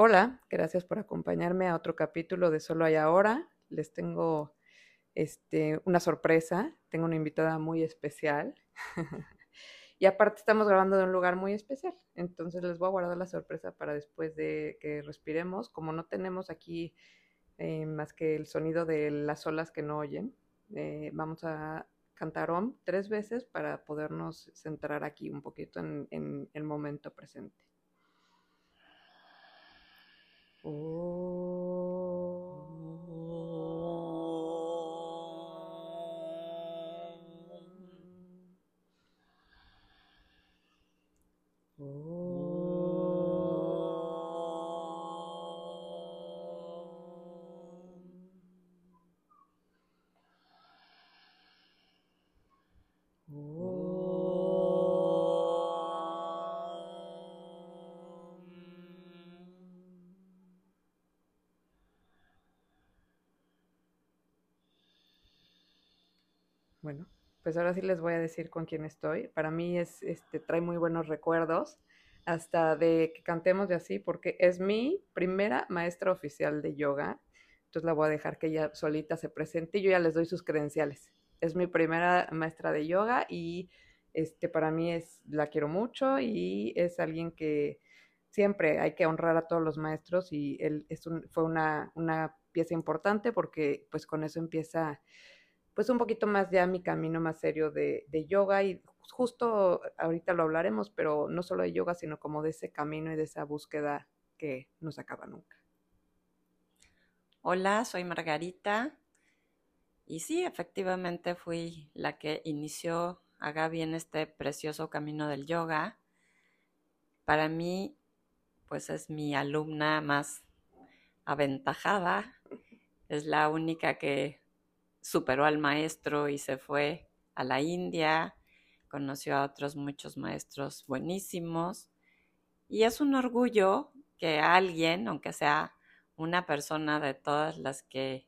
Hola, gracias por acompañarme a otro capítulo de Solo hay ahora. Les tengo este, una sorpresa, tengo una invitada muy especial. y aparte estamos grabando de un lugar muy especial, entonces les voy a guardar la sorpresa para después de que respiremos. Como no tenemos aquí eh, más que el sonido de las olas que no oyen, eh, vamos a cantar OM tres veces para podernos centrar aquí un poquito en, en el momento presente. 哦 Bueno, pues ahora sí les voy a decir con quién estoy. Para mí es, este, trae muy buenos recuerdos, hasta de que cantemos de así, porque es mi primera maestra oficial de yoga. Entonces la voy a dejar que ella solita se presente y yo ya les doy sus credenciales. Es mi primera maestra de yoga y este, para mí es, la quiero mucho y es alguien que siempre hay que honrar a todos los maestros y él es fue una, una pieza importante porque pues con eso empieza pues un poquito más ya mi camino más serio de, yoga y justo ahorita lo hablaremos, pero no solo de yoga, sino como de ese camino y de esa búsqueda que no se acaba nunca. Hola, soy Margarita y sí, efectivamente fui la que inició a Gaby en este precioso camino del yoga. Para mí, pues es mi alumna más aventajada, es la única que superó al maestro y se fue a la India, conoció a otros muchos maestros buenísimos y es un orgullo que alguien, aunque sea una persona de todas las que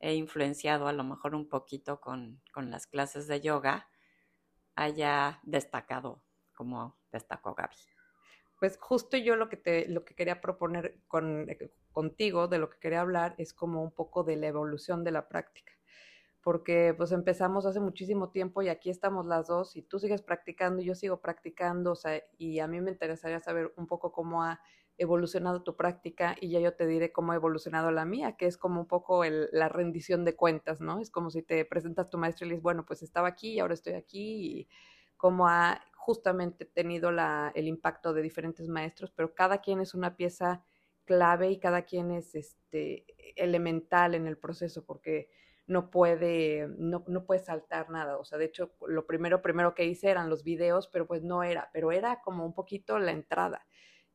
he influenciado a lo mejor un poquito con, las clases de yoga, haya destacado como destacó Gaby. Pues justo yo lo que te, lo que quería proponer con, eh, contigo, de lo que quería hablar, es como un poco de la evolución de la práctica porque pues empezamos hace muchísimo tiempo y aquí estamos las dos y tú sigues practicando y yo sigo practicando, o sea, y a mí me interesaría saber un poco cómo ha evolucionado tu práctica y ya yo te diré cómo ha evolucionado la mía, que es como un poco la rendición de cuentas, ¿no? Es como si te presentas tu maestro y le dices, bueno, pues estaba aquí y ahora estoy aquí y cómo ha justamente tenido la, el impacto de diferentes maestros, pero cada quien es una pieza clave y cada quien es este elemental en el proceso porque no puede, no, no puede saltar nada. O sea, de hecho, lo primero, primero que hice eran los videos, pero pues no era, pero era como un poquito la entrada.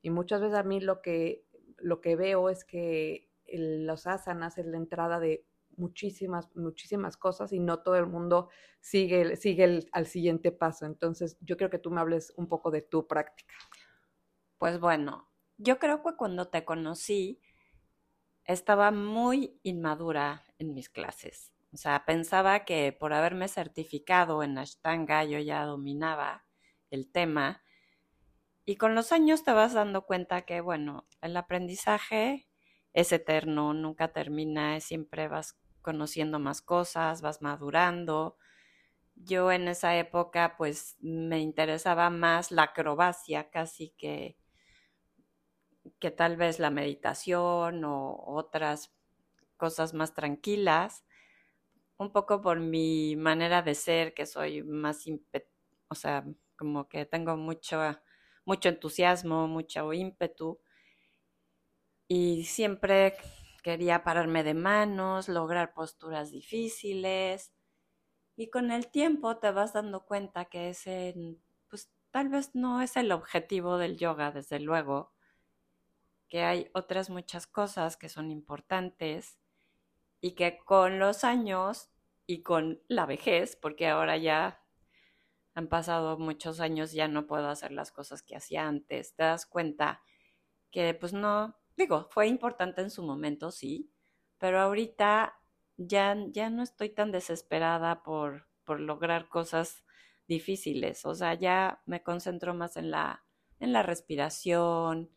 Y muchas veces a mí lo que, lo que veo es que los asanas es la entrada de muchísimas, muchísimas cosas y no todo el mundo sigue, sigue al siguiente paso. Entonces, yo creo que tú me hables un poco de tu práctica. Pues bueno, yo creo que cuando te conocí, estaba muy inmadura en mis clases. O sea, pensaba que por haberme certificado en Ashtanga yo ya dominaba el tema. Y con los años te vas dando cuenta que, bueno, el aprendizaje es eterno, nunca termina, siempre vas conociendo más cosas, vas madurando. Yo en esa época pues me interesaba más la acrobacia casi que que tal vez la meditación o otras cosas más tranquilas, un poco por mi manera de ser, que soy más, o sea, como que tengo mucho, mucho entusiasmo, mucho ímpetu, y siempre quería pararme de manos, lograr posturas difíciles, y con el tiempo te vas dando cuenta que ese, pues tal vez no es el objetivo del yoga, desde luego, que hay otras muchas cosas que son importantes y que con los años y con la vejez, porque ahora ya han pasado muchos años, ya no puedo hacer las cosas que hacía antes, te das cuenta que pues no, digo, fue importante en su momento, sí, pero ahorita ya, ya no estoy tan desesperada por, por lograr cosas difíciles, o sea, ya me concentro más en la, en la respiración,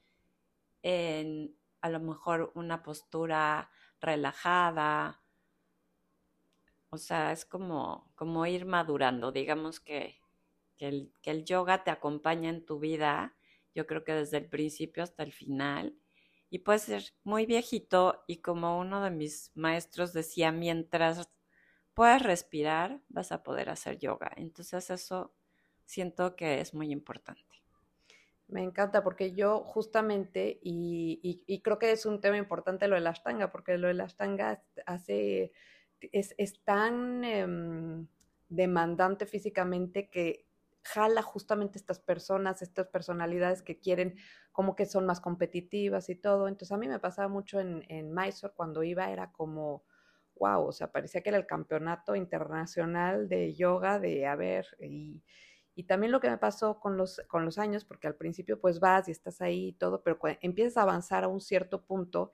en a lo mejor una postura relajada. O sea, es como, como ir madurando. Digamos que, que, el, que el yoga te acompaña en tu vida, yo creo que desde el principio hasta el final. Y puede ser muy viejito y como uno de mis maestros decía, mientras puedas respirar, vas a poder hacer yoga. Entonces eso siento que es muy importante. Me encanta porque yo justamente, y, creo que es un tema importante lo de la ashtanga, porque lo de la ashtanga hace, es, tan em, demandante físicamente que jala justamente estas personas, estas personalidades que quieren, como que son más competitivas y todo. Entonces a mí me pasaba mucho en, en Mysore cuando iba, era como, wow, o sea, parecía que era el campeonato internacional de yoga, de a ver, y y también lo que me pasó con los, con los años, porque al principio pues vas y estás ahí y todo, pero empiezas a avanzar a un cierto punto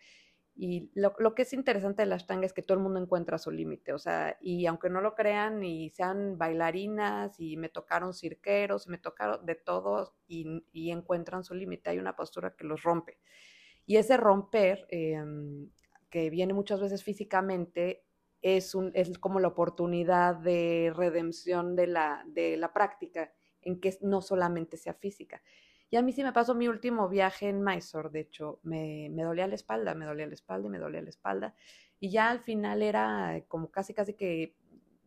y lo, que es interesante de la ashtanga es que todo el mundo encuentra su límite, o sea, y aunque no lo crean y sean bailarinas y me tocaron cirqueros y me tocaron de todos y, encuentran su límite, hay una postura que los rompe. Y ese romper, em, que viene muchas veces físicamente, es, un, es como la oportunidad de redención de la, de la práctica, en que no solamente sea física. Y a mí sí me pasó mi último viaje en Mysore, de hecho, me, me dolía la espalda, me dolía la espalda y me dolía la espalda. Y ya al final era como casi, casi que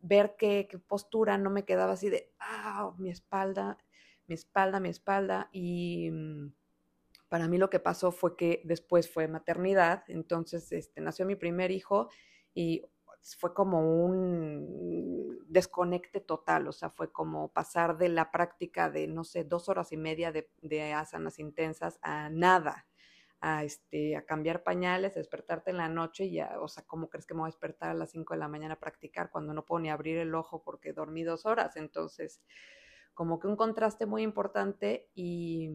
ver qué, qué postura no me quedaba así de, ah, mi espalda, mi espalda, mi espalda. Y mm, para mí lo que pasó fue que después fue maternidad, entonces este, nació mi primer hijo y fue como un desconecte total, o sea, fue como pasar de la práctica de, no sé, dos horas y media de, de asanas intensas a nada, a, este, a cambiar pañales, a despertarte en la noche y ya, o sea, ¿cómo crees que me voy a despertar a las cinco de la mañana a practicar cuando no puedo ni abrir el ojo porque dormí dos horas? Entonces, como que un contraste muy importante y,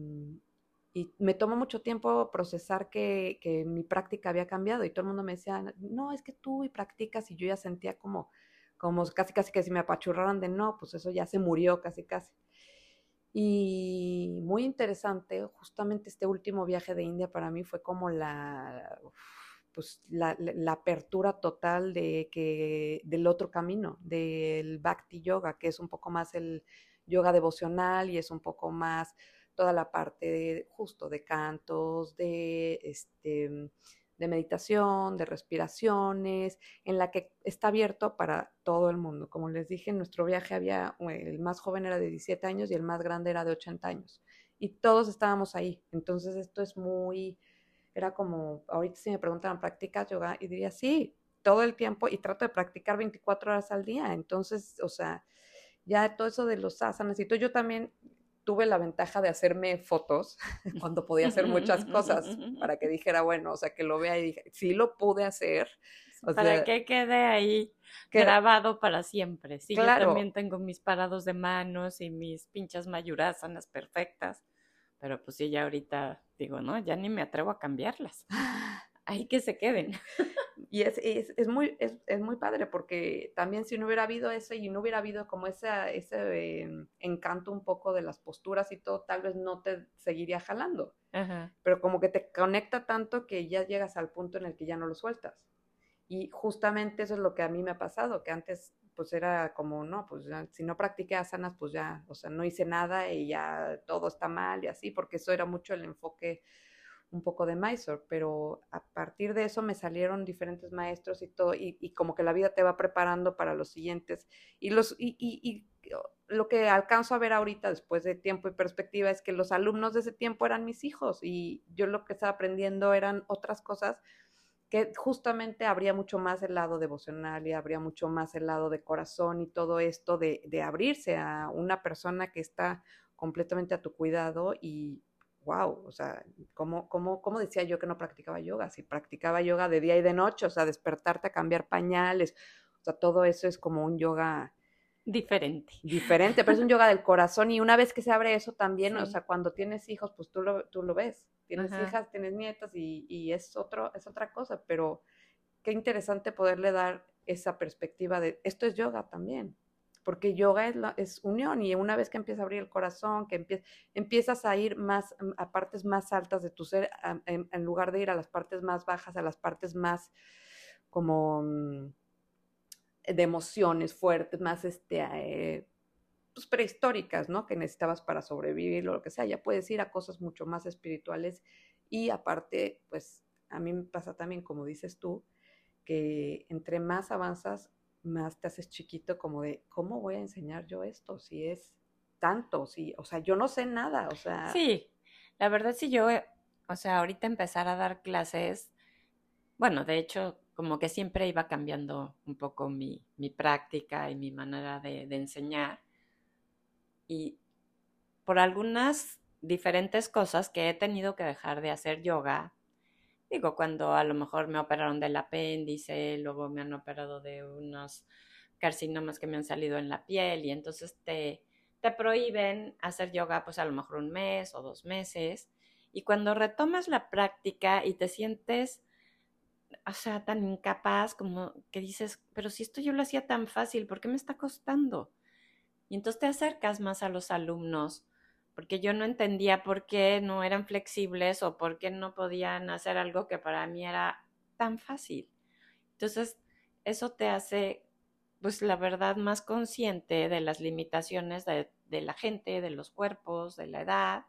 y me tomó mucho tiempo procesar que, que, mi práctica había cambiado y todo el mundo me decía, no, es que tú y practicas y yo ya sentía como, como casi casi que si me apachurraran de no, pues eso ya se murió casi casi. Y muy interesante, justamente este último viaje de India para mí fue como la, pues la, la apertura total de que, del otro camino, del Bhakti Yoga, que es un poco más el yoga devocional y es un poco más toda la parte de, justo de cantos, de, este, de meditación, de respiraciones, en la que está abierto para todo el mundo. Como les dije, en nuestro viaje había, el más joven era de 17 años y el más grande era de 80 años. Y todos estábamos ahí. Entonces esto es muy, era como, ahorita si me preguntan, ¿practicas yoga? Y diría, sí, todo el tiempo y trato de practicar 24 horas al día. Entonces, o sea, ya todo eso de los asanas y todo, yo también tuve la ventaja de hacerme fotos cuando podía hacer muchas cosas para que dijera, bueno, o sea, que lo vea y dije, sí lo pude hacer. para que quede ahí grabado para siempre. Sí, claro. yo también tengo mis parados de manos y mis pinchas mayurasanas perfectas, pero pues sí, ya ahorita digo, no, ya ni me atrevo a cambiarlas. Ahí que se queden. Y es, es, es muy, es, es, muy padre porque también si no hubiera habido eso y no hubiera habido como ese, ese em, encanto un poco de las posturas y todo, tal vez no te seguiría jalando. Pero como que te conecta tanto que ya llegas al punto en el que ya no lo sueltas. Y justamente eso es lo que a mí me ha pasado, que antes pues era como, no, pues ya, si no practiqué asanas, pues ya, o sea, no hice nada y ya todo está mal y así, porque eso era mucho el enfoque un poco de Mysore, pero a partir de eso me salieron diferentes maestros y todo, y, como que la vida te va preparando para los siguientes. Y, los, y, y, lo que alcanzo a ver ahorita, después de tiempo y perspectiva, es que los alumnos de ese tiempo eran mis hijos y yo lo que estaba aprendiendo eran otras cosas que justamente habría mucho más el lado devocional y habría mucho más el lado de corazón y todo esto de, de abrirse a una persona que está completamente a tu cuidado y, wow, o sea, ¿cómo, cómo, ¿cómo decía yo que no practicaba yoga? Si practicaba yoga de día y de noche, o sea, despertarte a cambiar pañales, o sea, todo eso es como un yoga diferente. Diferente, pero es un yoga del corazón y una vez que se abre eso también, o sea, cuando tienes hijos, pues tú lo, tú lo ves, tienes hijas, tienes nietas y, y, es, otro, es otra cosa, pero qué interesante poderle dar esa perspectiva de, esto es yoga también, porque yoga es, es unión y una vez que empiezas a abrir el corazón, que empiezas a ir más a partes más altas de tu ser, en, lugar de ir a las partes más bajas, a las partes más como mm, de emociones fuertes, más este, eh, pues, prehistóricas, ¿no? Que necesitabas para sobrevivir o lo que sea, ya puedes ir a cosas mucho más espirituales y aparte, pues a mí me pasa también, como dices tú, que entre más avanzas, más te haces chiquito como de, ¿cómo voy a enseñar yo esto? Si es tanto, si, o sea, yo no sé nada, o sea. Sí, la verdad si yo, eh, o sea, ahorita empezar a dar clases, bueno, de hecho, como que siempre iba cambiando un poco mi, mi práctica y mi manera de, de enseñar. Y por algunas diferentes cosas que he tenido que dejar de hacer yoga, Digo, cuando a lo mejor me operaron del apéndice, luego me han operado de unos carcinomas que me han salido en la piel y entonces te, te prohíben hacer yoga pues a lo mejor un mes o dos meses. Y cuando retomas la práctica y te sientes, o sea, tan incapaz como que dices, pero si esto yo lo hacía tan fácil, ¿por qué me está costando? Y entonces te acercas más a los alumnos porque yo no entendía por qué no eran flexibles o por qué no podían hacer algo que para mí era tan fácil. Entonces, eso te hace, pues la verdad, más consciente de las limitaciones de, la gente, de los cuerpos, de la edad.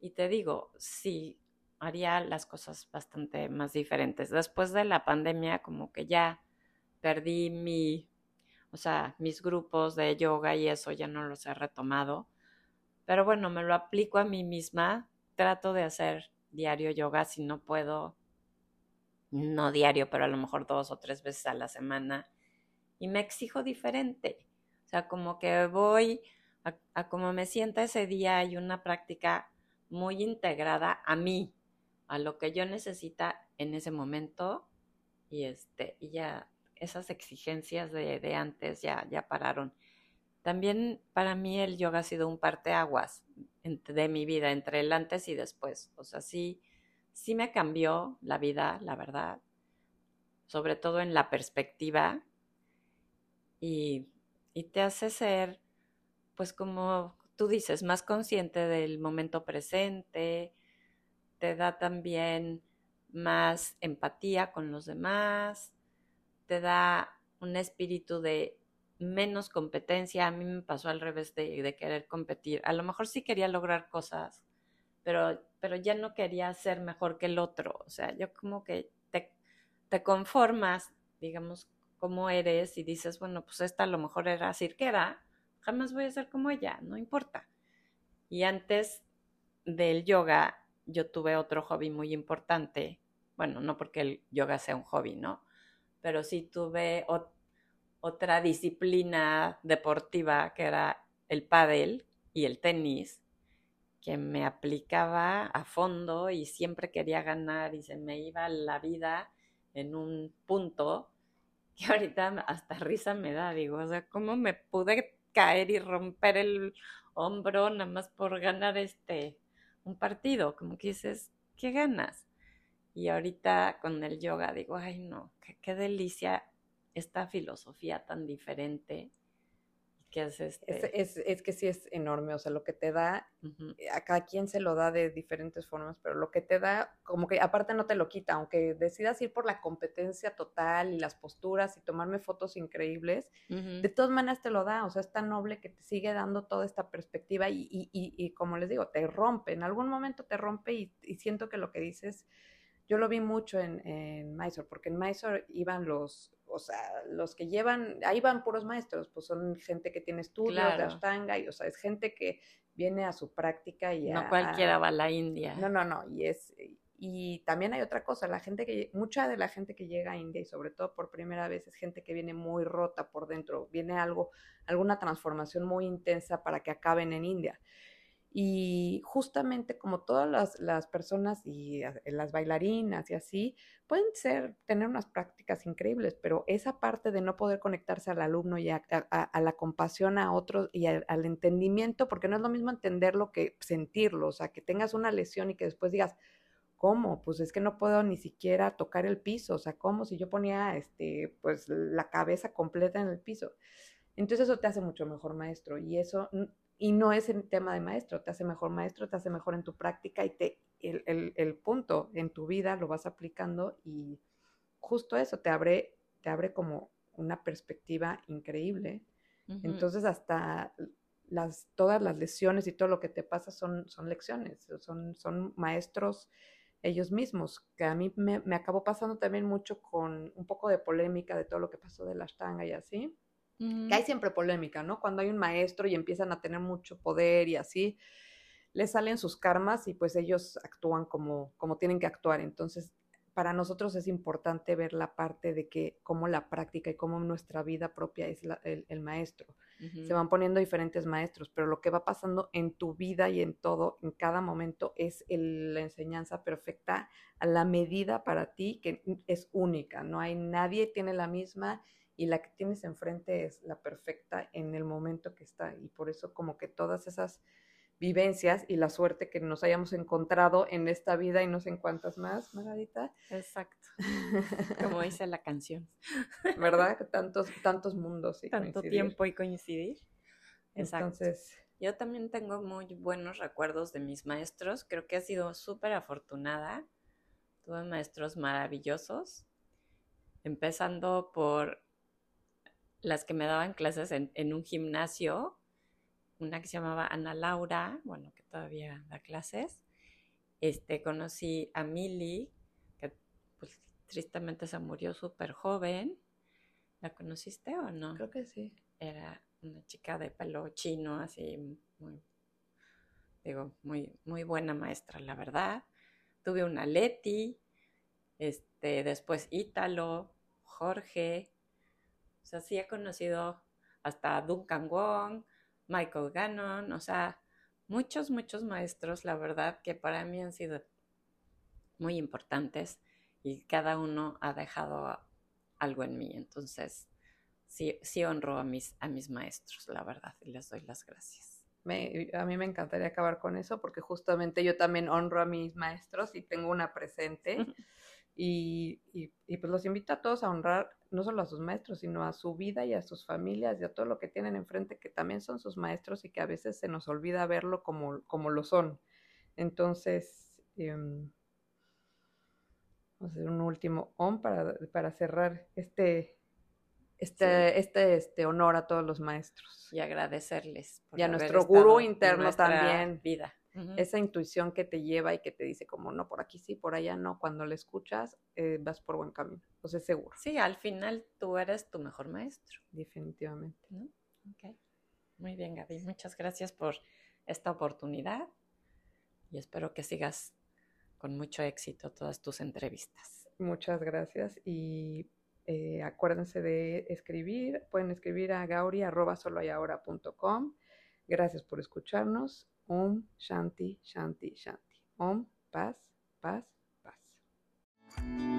Y te digo, sí, haría las cosas bastante más diferentes. Después de la pandemia, como que ya perdí mi, o sea, mis grupos de yoga y eso ya no los he retomado pero bueno, me lo aplico a mí misma. Trato de hacer diario yoga si no puedo, no diario, pero a lo mejor dos o tres veces a la semana. Y me exijo diferente. O sea, como que voy a, como me sienta ese día y una práctica muy integrada a mí, a lo que yo necesita en ese momento. Y este, y ya esas exigencias de, de antes ya, ya pararon. También para mí el yoga ha sido un parteaguas de mi vida, entre el antes y después. O sea, sí, sí me cambió la vida, la verdad, sobre todo en la perspectiva y, y te hace ser, pues como tú dices, más consciente del momento presente, te da también más empatía con los demás, te da un espíritu de menos competencia. A mí me pasó al revés de, querer competir. A lo mejor sí quería lograr cosas, pero, pero ya no quería ser mejor que el otro. O sea, yo como que te, conformas, digamos, como eres y dices, bueno, pues esta a lo mejor era cirquera, jamás voy a ser como ella, no importa. Y antes del yoga, yo tuve otro hobby muy importante. Bueno, no porque el yoga sea un hobby, ¿no? Pero sí tuve otro otra disciplina deportiva que era el pádel y el tenis, que me aplicaba a fondo y siempre quería ganar y se me iba la vida en un punto que ahorita hasta risa me da, digo, o sea, ¿cómo me pude caer y romper el hombro nada más por ganar este un partido? Como que dices, ¿qué ganas? Y ahorita con el yoga digo, ay no, qué, qué delicia esta filosofía tan diferente que es este... Es, es, que sí es enorme, o sea, lo que te da, eh, a cada quien se lo da de diferentes formas, pero lo que te da, como que aparte no te lo quita, aunque decidas ir por la competencia total y las posturas y tomarme fotos increíbles, de todas maneras te lo da, o sea, es tan noble que te sigue dando toda esta perspectiva y, y, y, como les digo, te rompe, en algún momento te rompe y, siento que lo que dices yo lo vi mucho en, en Mysore, porque en Mysore iban los, o sea, los que llevan, ahí van puros maestros, pues son gente que tiene estudios de Ashtanga, y o sea, es gente que viene a su práctica y No cualquiera va a la India. No, no, no, y es, y también hay otra cosa, la gente que, mucha de la gente que llega a India y sobre todo por primera vez es gente que viene muy rota por dentro, viene algo, alguna transformación muy intensa para que acaben en India. Y justamente como todas las, personas y las bailarinas y así, pueden ser, tener unas prácticas increíbles, pero esa parte de no poder conectarse al alumno y a, la compasión a otros y al entendimiento, porque no es lo mismo entenderlo que sentirlo, o sea, que tengas una lesión y que después digas, ¿cómo? Pues es que no puedo ni siquiera tocar el piso, o sea, ¿cómo si yo ponía, este, pues, la cabeza completa en el piso? Entonces eso te hace mucho mejor maestro y eso, y no es el tema de maestro, te hace mejor maestro, te hace mejor en tu práctica y te, el, el, punto en tu vida lo vas aplicando y justo eso te abre, te abre como una perspectiva increíble. Entonces hasta las, todas las lesiones y todo lo que te pasa son, son lecciones, son, son maestros ellos mismos, que a mí me, me, acabó pasando también mucho con un poco de polémica de todo lo que pasó de la Ashtanga y así, que hay siempre polémica, ¿no? Cuando hay un maestro y empiezan a tener mucho poder y así, les salen sus karmas y pues ellos actúan como, como tienen que actuar. Entonces, para nosotros es importante ver la parte de que cómo la práctica y cómo nuestra vida propia es el, maestro. Se van poniendo diferentes maestros, pero lo que va pasando en tu vida y en todo, en cada momento, es la enseñanza perfecta a la medida para ti, que es única. No hay nadie tiene la misma y la que tienes enfrente es la perfecta en el momento que está. Y por eso como que todas esas vivencias y la suerte que nos hayamos encontrado en esta vida y no sé en cuántas más, Margarita. Exacto. Como dice la canción. ¿Verdad? Tantos, tantos mundos y Tanto tiempo y coincidir. Exacto. Entonces. Yo también tengo muy buenos recuerdos de mis maestros. Creo que he sido súper afortunada. Tuve maestros maravillosos. Empezando por las que me daban clases en, en un gimnasio una que se llamaba Ana Laura, bueno, que todavía da clases. Este, conocí a Mili, que pues tristemente se murió súper joven. ¿La conociste o no? Creo que sí. Era una chica de pelo chino, así muy, digo, muy, muy buena maestra, la verdad. Tuve una Leti, este, después Ítalo, Jorge. O sea, sí he conocido hasta Duncan Wong, Michael Gannon, o sea, muchos, muchos maestros, la verdad, que para mí han sido muy importantes y cada uno ha dejado algo en mí. Entonces, sí, sí honro a mis, a mis maestros, la verdad, y les doy las gracias. a mí me encantaría acabar con eso porque justamente yo también honro a mis maestros y tengo una presente. Y, y, pues los invito a todos a honrar no solo a sus maestros, sino a su vida y a sus familias y a todo lo que tienen enfrente, que también son sus maestros y que a veces se nos olvida verlo como, como lo son. Entonces, em, vamos a hacer un último on para, para cerrar este, este, este, este honor a todos los maestros. Y agradecerles. y a nuestro gurú interno también. Vida esa intuición que te lleva y que te dice como no, por aquí sí, por allá no, cuando le escuchas eh, vas por buen camino, pues es seguro. Sí, al final tú eres tu mejor maestro. Definitivamente. Muy bien, Gaby, muchas gracias por esta oportunidad y espero que sigas con mucho éxito todas tus entrevistas. Muchas gracias y eh, acuérdense de escribir, pueden escribir a gauri.com. Gracias por escucharnos Om Shanti, Shanti, Shanti. Om, paz, paz, paz.